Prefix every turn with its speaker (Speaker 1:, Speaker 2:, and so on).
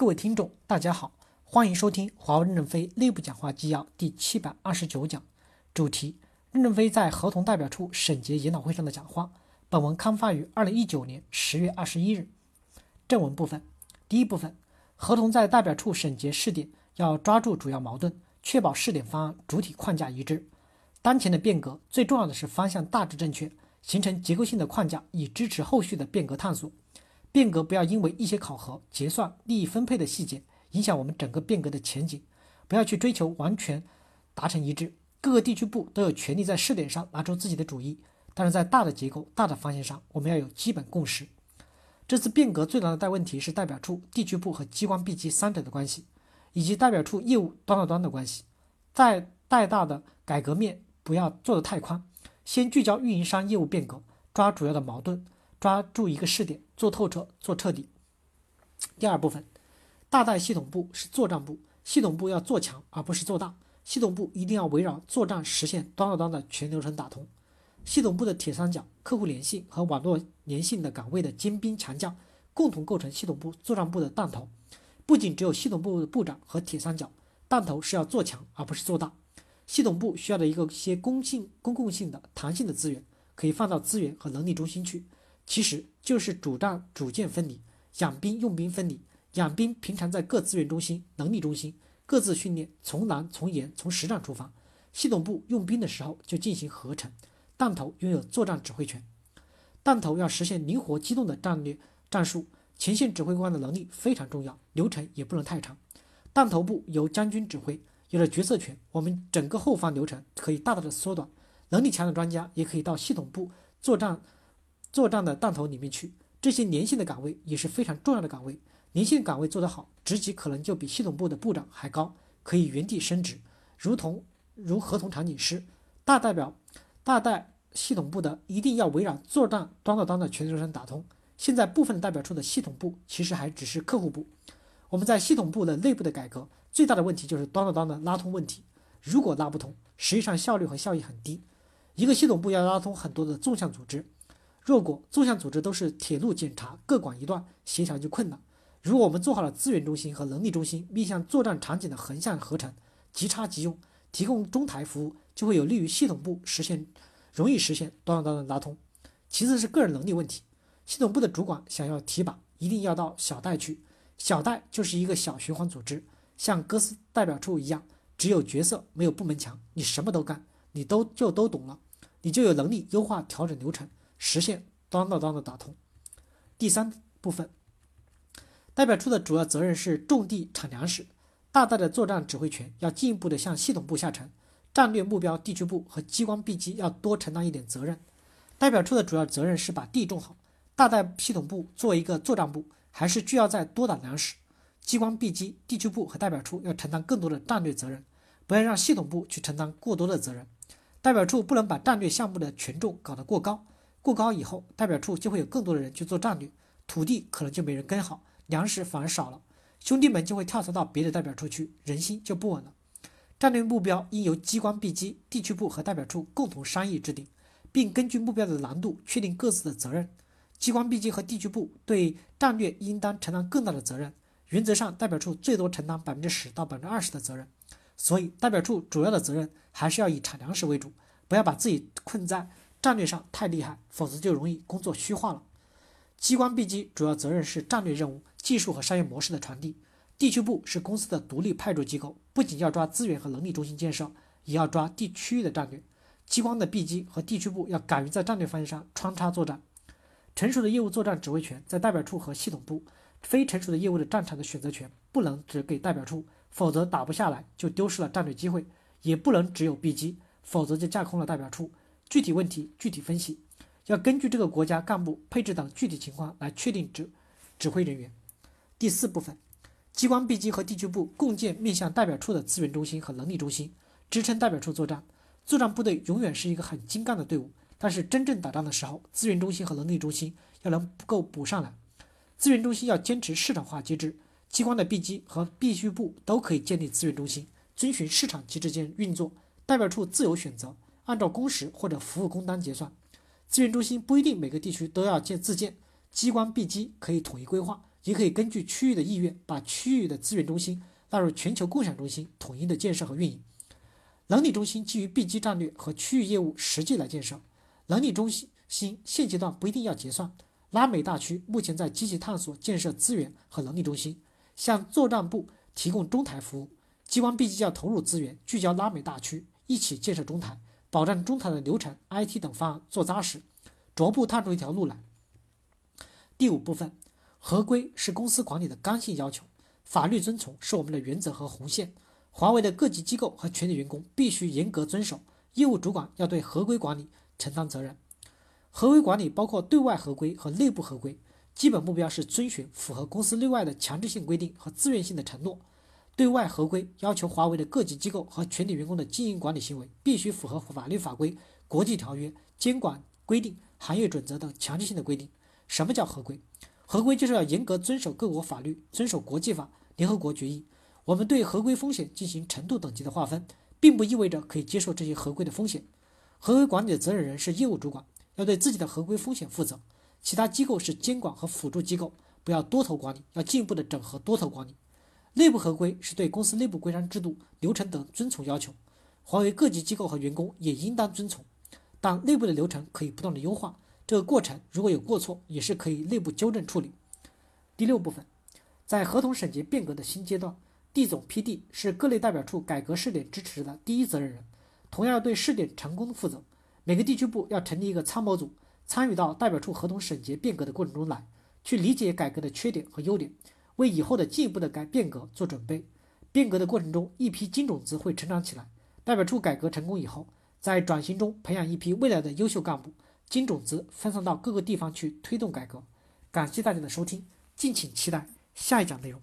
Speaker 1: 各位听众，大家好，欢迎收听华为任正非内部讲话纪要第七百二十九讲，主题：任正非在合同代表处审结研讨会上的讲话。本文刊发于二零一九年十月二十一日。正文部分，第一部分，合同在代表处审结试点要抓住主要矛盾，确保试点方案主体框架一致。当前的变革最重要的是方向大致正确，形成结构性的框架，以支持后续的变革探索。变革不要因为一些考核、结算、利益分配的细节影响我们整个变革的前景，不要去追求完全达成一致。各个地区部都有权利在试点上拿出自己的主意，但是在大的结构、大的方向上，我们要有基本共识。这次变革最大的大问题是代表处、地区部和机关 B 级三者的关系，以及代表处业务端到端的关系。在带大的改革面不要做得太宽，先聚焦运营商业务变革，抓主要的矛盾。抓住一个试点，做透彻，做彻底。第二部分，大代系统部是作战部，系统部要做强，而不是做大。系统部一定要围绕作战实现端到端的全流程打通。系统部的铁三角，客户粘性和网络粘性的岗位的精兵强将，共同构成系统部作战部的弹头。不仅只有系统部的部长和铁三角，弹头是要做强，而不是做大。系统部需要的一个些公性、公共性的、弹性的资源，可以放到资源和能力中心去。其实就是主战主建分离，养兵用兵分离。养兵平常在各资源中心、能力中心各自训练，从难从严从实战出发。系统部用兵的时候就进行合成，弹头拥有作战指挥权。弹头要实现灵活机动的战略战术，前线指挥官的能力非常重要，流程也不能太长。弹头部由将军指挥，有了决策权，我们整个后方流程可以大大的缩短。能力强的专家也可以到系统部作战。作战的弹头里面去，这些粘性的岗位也是非常重要的岗位。粘性岗位做得好，职级可能就比系统部的部长还高，可以原地升职。如同如合同场景师，大代表大代系统部的一定要围绕作战端到端的全流程打通。现在部分代表处的系统部其实还只是客户部。我们在系统部的内部的改革，最大的问题就是端到端的拉通问题。如果拉不通，实际上效率和效益很低。一个系统部要拉通很多的纵向组织。若果纵向组织都是铁路检查各管一段，协调就困难。如果我们做好了资源中心和能力中心面向作战场景的横向合成，即插即用，提供中台服务，就会有利于系统部实现容易实现端到端的拉通。其次是个人能力问题，系统部的主管想要提拔，一定要到小代去。小代就是一个小循环组织，像哥斯代表处一样，只有角色没有部门墙，你什么都干，你都就都懂了，你就有能力优化调整流程。实现端到端的打通。第三部分，代表处的主要责任是种地产粮食，大代的作战指挥权要进一步的向系统部下沉，战略目标地区部和机关 B 级要多承担一点责任。代表处的主要责任是把地种好，大代系统部作为一个作战部，还是需要再多打粮食。机关 B 级地区部和代表处要承担更多的战略责任，不要让系统部去承担过多的责任。代表处不能把战略项目的权重搞得过高。过高以后，代表处就会有更多的人去做战略，土地可能就没人耕好，粮食反而少了，兄弟们就会跳槽到别的代表处去，人心就不稳了。战略目标应由机关 B 机、地区部和代表处共同商议制定，并根据目标的难度确定各自的责任。机关 B 机和地区部对战略应当承担更大的责任，原则上代表处最多承担百分之十到百分之二十的责任。所以，代表处主要的责任还是要以产粮食为主，不要把自己困在。战略上太厉害，否则就容易工作虚化了。机关 B 机主要责任是战略任务、技术和商业模式的传递。地区部是公司的独立派驻机构，不仅要抓资源和能力中心建设，也要抓地区域的战略。机关的 B 机和地区部要敢于在战略方向上穿插作战。成熟的业务作战指挥权在代表处和系统部，非成熟的业务的战场的选择权不能只给代表处，否则打不下来就丢失了战略机会；也不能只有 B 机，否则就架空了代表处。具体问题具体分析，要根据这个国家干部配置等具体情况来确定指指挥人员。第四部分，机关 B 机和地区部共建面向代表处的资源中心和能力中心，支撑代表处作战。作战部队永远是一个很精干的队伍，但是真正打仗的时候，资源中心和能力中心要能够补上来。资源中心要坚持市场化机制，机关的 B 机和地区部都可以建立资源中心，遵循市场机制间运作，代表处自由选择。按照工时或者服务工单结算，资源中心不一定每个地区都要建自建，机关 B 机可以统一规划，也可以根据区域的意愿，把区域的资源中心纳入全球共享中心统一的建设和运营。能力中心基于 B 机战略和区域业务实际来建设。能力中心现阶段不一定要结算。拉美大区目前在积极探索建设资源和能力中心，向作战部提供中台服务。机关 B 机要投入资源，聚焦拉美大区，一起建设中台，保障中台的流程、IT 等方案做扎实，逐步踏出一条路来。第五部分，合规是公司管理的刚性要求，法律遵从是我们的原则和红线。华为的各级机构和全体员工必须严格遵守，业务主管要对合规管理承担责任。合规管理包括对外合规和内部合规，基本目标是遵循符合公司内外的强制性规定和自愿性的承诺。对外合规要求华为的各级机构和全体员工的经营管理行为必须符合法律法规、国际条约、监管规定、行业准则等强制性的规定。什么叫合规？合规就是要严格遵守各国法律，遵守国际法、联合国决议。我们对合规风险进行程度等级的划分，并不意味着可以接受这些合规的风险。合规管理的责任人是业务主管。要对自己的合规风险负责，其他机构是监管和辅助机构，不要多头管理，要进一步的整合多头管理。内部合规是对公司内部规章制度、流程等遵从要求，华为各级机构和员工也应当遵从。但内部的流程可以不断的优化，这个过程如果有过错，也是可以内部纠正处理。第六部分，在合同审结变革的新阶段，地总 PD 是各类代表处改革试点支持的第一责任人，同样要对试点成功负责。每个地区部要成立一个参谋组，参与到代表处合同审结变革的过程中来，去理解改革的缺点和优点，为以后的进一步的改变革做准备。变革的过程中，一批金种子会成长起来。代表处改革成功以后，在转型中培养一批未来的优秀干部，金种子分散到各个地方去推动改革。感谢大家的收听，敬请期待下一讲内容。